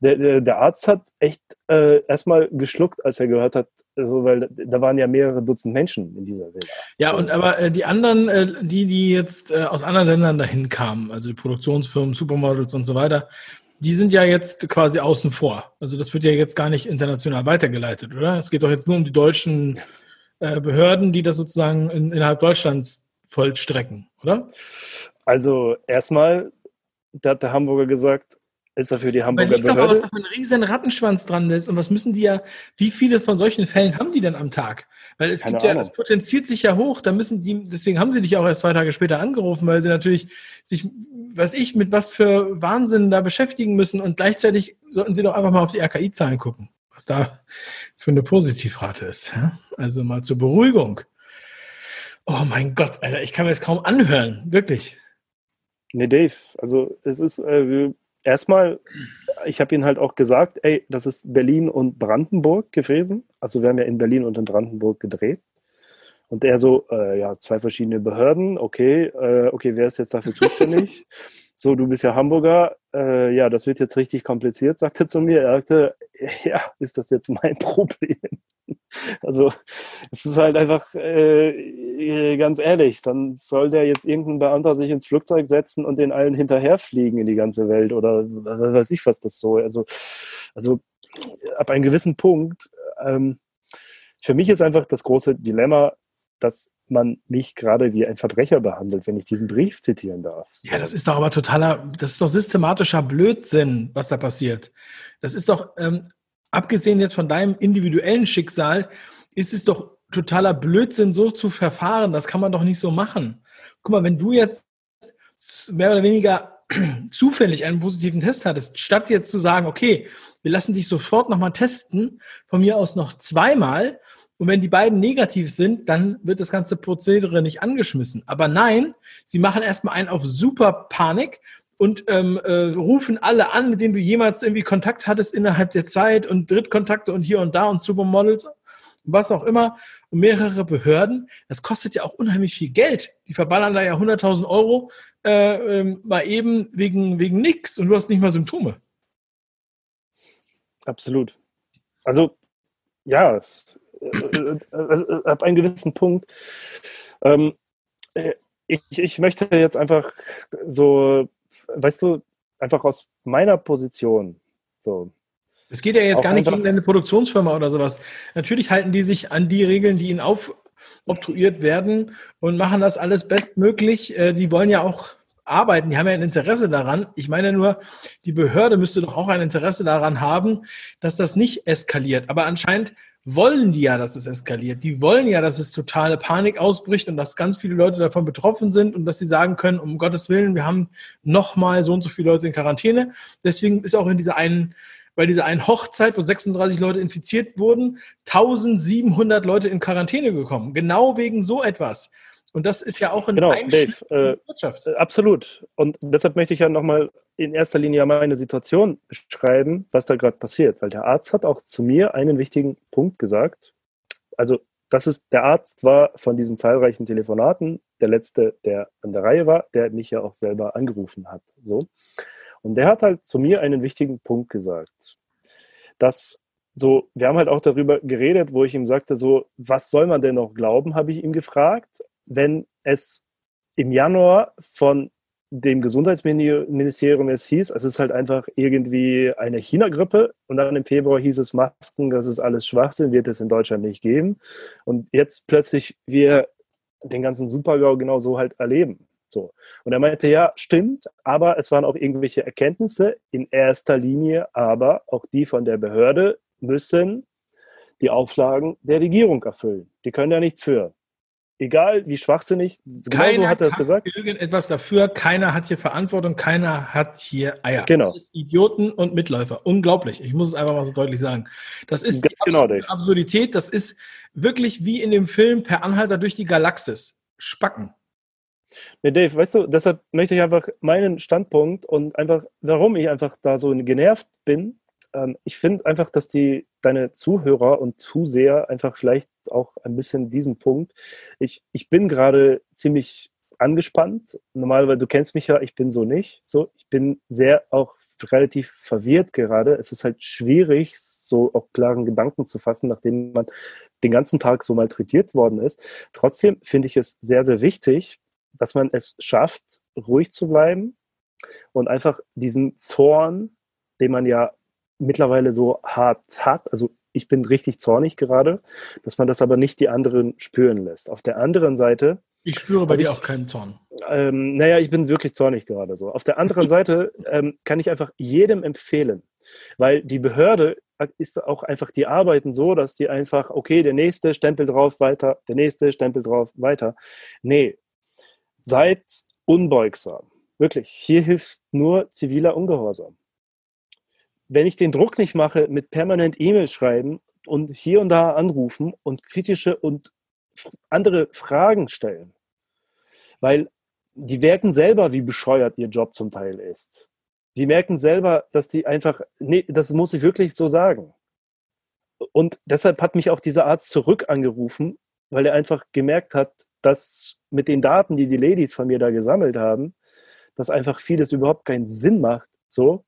der, der, der Arzt hat echt äh, erstmal geschluckt, als er gehört hat, also, weil da waren ja mehrere Dutzend Menschen in dieser Welt. Ja, und aber äh, die anderen, äh, die, die jetzt äh, aus anderen Ländern dahin kamen, also die Produktionsfirmen, Supermodels und so weiter, die sind ja jetzt quasi außen vor. Also das wird ja jetzt gar nicht international weitergeleitet, oder? Es geht doch jetzt nur um die deutschen äh, Behörden, die das sozusagen in, innerhalb Deutschlands vollstrecken, oder? Also erstmal, da hat der Hamburger gesagt, ist dafür die Hamburger Behörde. Doch mal, was da für ein riesen Rattenschwanz dran ist und was müssen die ja, wie viele von solchen Fällen haben die denn am Tag? Weil es Keine gibt ja, Ahnung. es potenziert sich ja hoch, da müssen die, deswegen haben sie dich auch erst zwei Tage später angerufen, weil sie natürlich sich was ich, mit was für Wahnsinn da beschäftigen müssen und gleichzeitig sollten sie doch einfach mal auf die RKI-Zahlen gucken, was da für eine Positivrate ist. Also mal zur Beruhigung. Oh mein Gott, Alter, ich kann mir das kaum anhören, wirklich. Nee, Dave, also es ist äh, erstmal, ich habe Ihnen halt auch gesagt, ey, das ist Berlin und Brandenburg gewesen. Also wir haben ja in Berlin und in Brandenburg gedreht. Und er so, äh, ja, zwei verschiedene Behörden, okay, äh, okay, wer ist jetzt dafür zuständig? so, du bist ja Hamburger, äh, ja, das wird jetzt richtig kompliziert, sagte er zu mir. Er sagte, ja, ist das jetzt mein Problem? also, es ist halt einfach, äh, ganz ehrlich, dann soll der jetzt irgendein Beamter sich ins Flugzeug setzen und den allen hinterherfliegen in die ganze Welt oder weiß ich, was das so. Also, also ab einem gewissen Punkt, ähm, für mich ist einfach das große Dilemma, dass man mich gerade wie ein Verbrecher behandelt, wenn ich diesen Brief zitieren darf. Ja, das ist doch aber totaler, das ist doch systematischer Blödsinn, was da passiert. Das ist doch, ähm, abgesehen jetzt von deinem individuellen Schicksal, ist es doch totaler Blödsinn, so zu verfahren. Das kann man doch nicht so machen. Guck mal, wenn du jetzt mehr oder weniger zufällig einen positiven Test hattest, statt jetzt zu sagen, okay, wir lassen dich sofort nochmal testen, von mir aus noch zweimal, und wenn die beiden negativ sind, dann wird das ganze Prozedere nicht angeschmissen. Aber nein, sie machen erstmal einen auf super Panik und ähm, äh, rufen alle an, mit denen du jemals irgendwie Kontakt hattest innerhalb der Zeit und Drittkontakte und hier und da und Supermodels, was auch immer und mehrere Behörden. Das kostet ja auch unheimlich viel Geld. Die verballern da ja 100.000 Euro äh, äh, mal eben wegen, wegen nix und du hast nicht mal Symptome. Absolut. Also, ja, äh, also, äh, ab einem gewissen Punkt. Ähm, äh, ich, ich möchte jetzt einfach so, weißt du, einfach aus meiner Position so. Es geht ja jetzt gar nicht gegen eine Produktionsfirma oder sowas. Natürlich halten die sich an die Regeln, die ihnen aufobtruiert werden und machen das alles bestmöglich. Die wollen ja auch arbeiten, die haben ja ein Interesse daran. Ich meine nur, die Behörde müsste doch auch ein Interesse daran haben, dass das nicht eskaliert. Aber anscheinend wollen die ja, dass es eskaliert. Die wollen ja, dass es totale Panik ausbricht und dass ganz viele Leute davon betroffen sind und dass sie sagen können, um Gottes Willen, wir haben nochmal so und so viele Leute in Quarantäne. Deswegen ist auch in dieser einen, bei dieser einen Hochzeit, wo 36 Leute infiziert wurden, 1700 Leute in Quarantäne gekommen. Genau wegen so etwas. Und das ist ja auch ein genau, Dave, äh, Wirtschaft. Äh, absolut. Und deshalb möchte ich ja nochmal in erster Linie meine Situation beschreiben, was da gerade passiert. Weil der Arzt hat auch zu mir einen wichtigen Punkt gesagt. Also, das ist, der Arzt war von diesen zahlreichen Telefonaten der letzte, der an der Reihe war, der mich ja auch selber angerufen hat. So. Und der hat halt zu mir einen wichtigen Punkt gesagt. Dass so, wir haben halt auch darüber geredet, wo ich ihm sagte, so, was soll man denn noch glauben, habe ich ihm gefragt wenn es im Januar von dem Gesundheitsministerium es hieß, es ist halt einfach irgendwie eine China-Grippe und dann im Februar hieß es Masken, das ist alles Schwachsinn, wird es in Deutschland nicht geben. Und jetzt plötzlich wir den ganzen Supergau genau so halt erleben. So. Und er meinte, ja, stimmt, aber es waren auch irgendwelche Erkenntnisse in erster Linie, aber auch die von der Behörde müssen die Auflagen der Regierung erfüllen. Die können ja nichts für egal wie schwachsinnig, genau so hat er es gesagt. Irgendetwas dafür, keiner hat hier Verantwortung, keiner hat hier Eier. Genau. Das ist Idioten und Mitläufer. Unglaublich. Ich muss es einfach mal so deutlich sagen. Das ist Ganz die genau, Absurdität. Das ist wirklich wie in dem Film Per Anhalter durch die Galaxis. Spacken. Nee, Dave, weißt du, deshalb möchte ich einfach meinen Standpunkt und einfach, warum ich einfach da so genervt bin, ähm, ich finde einfach, dass die deine Zuhörer und Zuseher einfach vielleicht auch ein bisschen diesen Punkt. Ich, ich bin gerade ziemlich angespannt. Normalerweise, du kennst mich ja, ich bin so nicht. So, ich bin sehr auch relativ verwirrt gerade. Es ist halt schwierig, so auch klaren Gedanken zu fassen, nachdem man den ganzen Tag so malträtiert worden ist. Trotzdem finde ich es sehr, sehr wichtig, dass man es schafft, ruhig zu bleiben und einfach diesen Zorn, den man ja mittlerweile so hart hat. Also ich bin richtig zornig gerade, dass man das aber nicht die anderen spüren lässt. Auf der anderen Seite. Ich spüre bei dir auch keinen Zorn. Ähm, naja, ich bin wirklich zornig gerade so. Auf der anderen Seite ähm, kann ich einfach jedem empfehlen, weil die Behörde ist auch einfach, die arbeiten so, dass die einfach, okay, der nächste Stempel drauf, weiter, der nächste Stempel drauf, weiter. Nee, seid unbeugsam. Wirklich, hier hilft nur ziviler Ungehorsam. Wenn ich den Druck nicht mache mit permanent E-Mails schreiben und hier und da anrufen und kritische und andere Fragen stellen, weil die merken selber, wie bescheuert ihr Job zum Teil ist. Die merken selber, dass die einfach, nee, das muss ich wirklich so sagen. Und deshalb hat mich auch dieser Arzt zurück angerufen, weil er einfach gemerkt hat, dass mit den Daten, die die Ladies von mir da gesammelt haben, dass einfach vieles überhaupt keinen Sinn macht. So,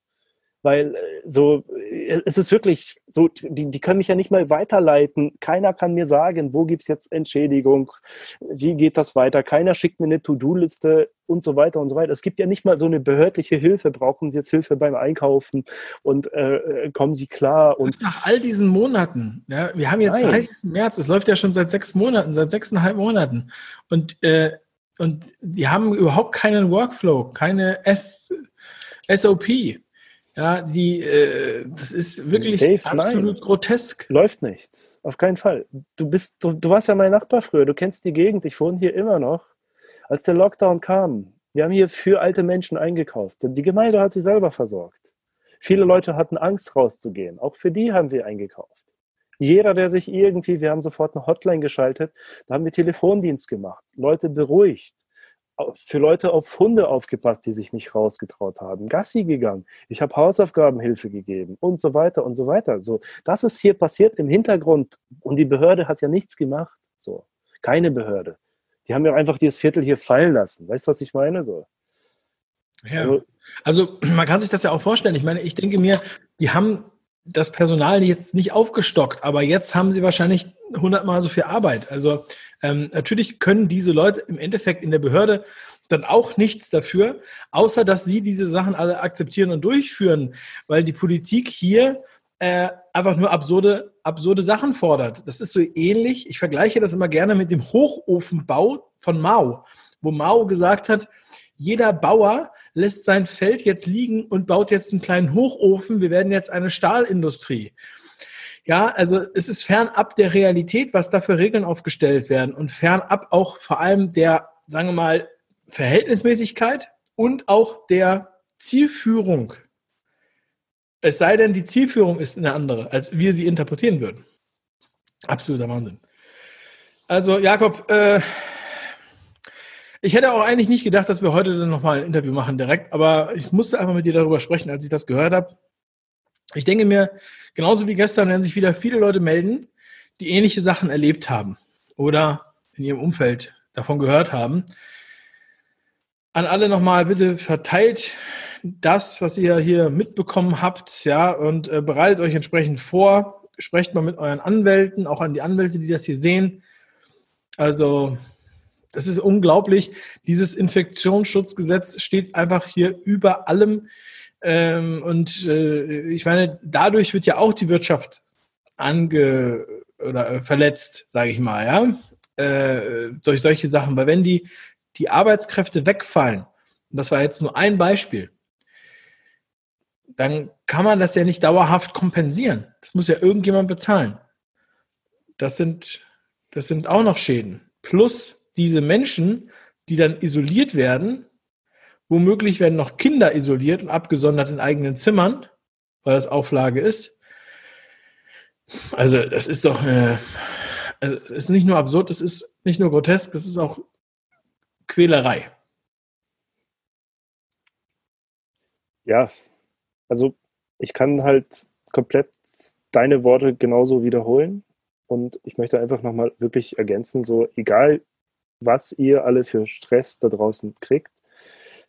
weil äh, so, äh, es ist wirklich so, die, die können mich ja nicht mal weiterleiten. Keiner kann mir sagen, wo gibt es jetzt Entschädigung, wie geht das weiter. Keiner schickt mir eine To-Do-Liste und so weiter und so weiter. Es gibt ja nicht mal so eine behördliche Hilfe. Brauchen Sie jetzt Hilfe beim Einkaufen und äh, äh kommen Sie klar? Und nach all diesen Monaten, ja, wir haben jetzt Nein. 30. März, es läuft ja schon seit sechs Monaten, seit sechseinhalb Monaten. Und, äh, und die haben überhaupt keinen Workflow, keine S SOP. Ja, die, äh, das ist wirklich Dave, absolut nein. grotesk. Läuft nicht. Auf keinen Fall. Du bist, du, du warst ja mein Nachbar früher, du kennst die Gegend, ich wohne hier immer noch. Als der Lockdown kam, wir haben hier für alte Menschen eingekauft. Die Gemeinde hat sich selber versorgt. Viele Leute hatten Angst rauszugehen. Auch für die haben wir eingekauft. Jeder, der sich irgendwie, wir haben sofort eine Hotline geschaltet, da haben wir Telefondienst gemacht, Leute beruhigt für Leute auf Hunde aufgepasst, die sich nicht rausgetraut haben, Gassi gegangen, ich habe Hausaufgabenhilfe gegeben und so weiter und so weiter. So, das ist hier passiert im Hintergrund und die Behörde hat ja nichts gemacht. So, keine Behörde. Die haben ja einfach dieses Viertel hier fallen lassen. Weißt du, was ich meine? So. Ja. Also, also man kann sich das ja auch vorstellen. Ich meine, ich denke mir, die haben das Personal jetzt nicht aufgestockt, aber jetzt haben sie wahrscheinlich hundertmal so viel Arbeit. Also ähm, natürlich können diese Leute im Endeffekt in der Behörde dann auch nichts dafür, außer dass sie diese Sachen alle akzeptieren und durchführen, weil die Politik hier äh, einfach nur absurde, absurde Sachen fordert. Das ist so ähnlich, ich vergleiche das immer gerne mit dem Hochofenbau von Mao, wo Mao gesagt hat, jeder Bauer lässt sein Feld jetzt liegen und baut jetzt einen kleinen Hochofen. Wir werden jetzt eine Stahlindustrie. Ja, also es ist fernab der Realität, was da für Regeln aufgestellt werden und fernab auch vor allem der, sagen wir mal, Verhältnismäßigkeit und auch der Zielführung. Es sei denn, die Zielführung ist eine andere, als wir sie interpretieren würden. Absoluter Wahnsinn. Also, Jakob, äh, ich hätte auch eigentlich nicht gedacht, dass wir heute dann nochmal ein Interview machen direkt, aber ich musste einfach mit dir darüber sprechen, als ich das gehört habe. Ich denke mir, genauso wie gestern werden sich wieder viele Leute melden, die ähnliche Sachen erlebt haben oder in ihrem Umfeld davon gehört haben. An alle nochmal bitte verteilt das, was ihr hier mitbekommen habt, ja, und äh, bereitet euch entsprechend vor. Sprecht mal mit euren Anwälten, auch an die Anwälte, die das hier sehen. Also das ist unglaublich. Dieses Infektionsschutzgesetz steht einfach hier über allem. Ähm, und äh, ich meine, dadurch wird ja auch die Wirtschaft ange oder äh, verletzt, sage ich mal, ja, äh, durch solche Sachen. Weil wenn die, die Arbeitskräfte wegfallen, und das war jetzt nur ein Beispiel, dann kann man das ja nicht dauerhaft kompensieren. Das muss ja irgendjemand bezahlen. Das sind, das sind auch noch Schäden. Plus diese Menschen, die dann isoliert werden, womöglich werden noch Kinder isoliert und abgesondert in eigenen Zimmern, weil das Auflage ist. Also das ist doch, äh, also es ist nicht nur absurd, es ist nicht nur grotesk, es ist auch Quälerei. Ja, also ich kann halt komplett deine Worte genauso wiederholen. Und ich möchte einfach nochmal wirklich ergänzen, so egal was ihr alle für Stress da draußen kriegt.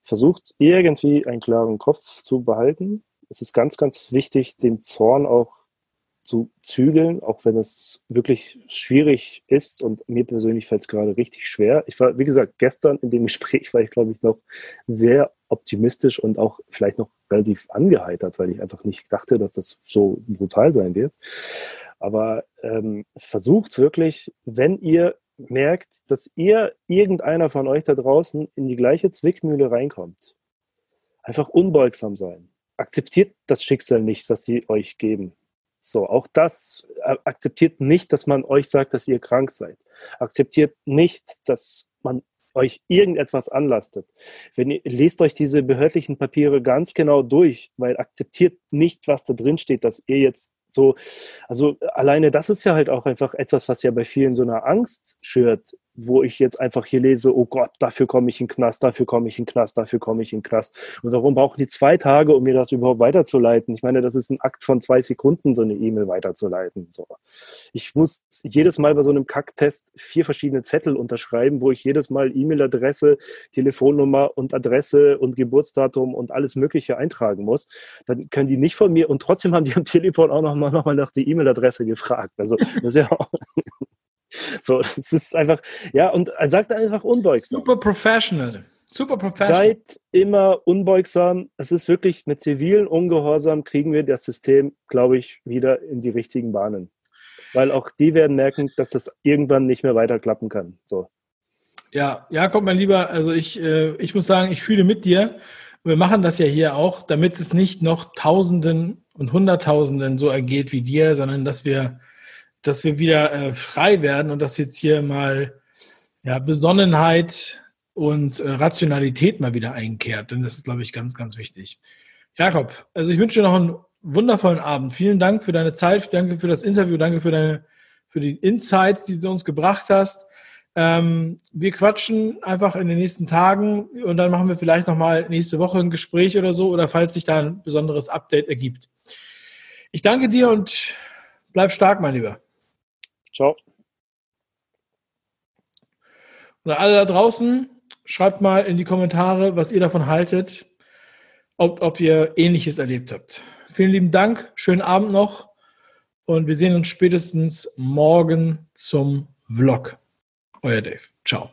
Versucht irgendwie einen klaren Kopf zu behalten. Es ist ganz, ganz wichtig, den Zorn auch zu zügeln, auch wenn es wirklich schwierig ist und mir persönlich fällt es gerade richtig schwer. Ich war, wie gesagt, gestern in dem Gespräch war ich, glaube ich, noch sehr optimistisch und auch vielleicht noch relativ angeheitert, weil ich einfach nicht dachte, dass das so brutal sein wird. Aber ähm, versucht wirklich, wenn ihr merkt, dass ihr, irgendeiner von euch da draußen, in die gleiche Zwickmühle reinkommt. Einfach unbeugsam sein. Akzeptiert das Schicksal nicht, was sie euch geben. So, auch das äh, akzeptiert nicht, dass man euch sagt, dass ihr krank seid. Akzeptiert nicht, dass man euch irgendetwas anlastet, wenn ihr, lest euch diese behördlichen Papiere ganz genau durch, weil akzeptiert nicht, was da drin steht, dass ihr jetzt so, also alleine das ist ja halt auch einfach etwas, was ja bei vielen so eine Angst schürt, wo ich jetzt einfach hier lese, oh Gott, dafür komme ich in den Knast, dafür komme ich in den Knast, dafür komme ich in den Knast. Und warum brauchen die zwei Tage, um mir das überhaupt weiterzuleiten? Ich meine, das ist ein Akt von zwei Sekunden, so eine E-Mail weiterzuleiten. So. Ich muss jedes Mal bei so einem Kacktest vier verschiedene Zettel unterschreiben, wo ich jedes Mal E-Mail-Adresse, Telefonnummer und Adresse und Geburtsdatum und alles Mögliche eintragen muss. Dann können die nicht von mir und trotzdem haben die am Telefon auch nochmal noch mal nach der E-Mail-Adresse gefragt. Also das ist ja auch so, das ist einfach, ja, und er sagt einfach unbeugsam. Super professional. Super professional. Seid immer unbeugsam. Es ist wirklich mit zivilen Ungehorsam kriegen wir das System, glaube ich, wieder in die richtigen Bahnen. Weil auch die werden merken, dass das irgendwann nicht mehr weiterklappen kann. So. Ja, Jakob, mein Lieber, also ich, äh, ich muss sagen, ich fühle mit dir. Wir machen das ja hier auch, damit es nicht noch Tausenden und Hunderttausenden so ergeht wie dir, sondern dass wir dass wir wieder äh, frei werden und dass jetzt hier mal ja, Besonnenheit und äh, Rationalität mal wieder einkehrt. Denn das ist, glaube ich, ganz, ganz wichtig. Jakob, also ich wünsche dir noch einen wundervollen Abend. Vielen Dank für deine Zeit, danke für das Interview, danke für deine für die Insights, die du uns gebracht hast. Ähm, wir quatschen einfach in den nächsten Tagen und dann machen wir vielleicht nochmal nächste Woche ein Gespräch oder so oder falls sich da ein besonderes Update ergibt. Ich danke dir und bleib stark, mein Lieber. Ciao. Und alle da draußen, schreibt mal in die Kommentare, was ihr davon haltet, ob, ob ihr Ähnliches erlebt habt. Vielen lieben Dank, schönen Abend noch und wir sehen uns spätestens morgen zum Vlog. Euer Dave. Ciao.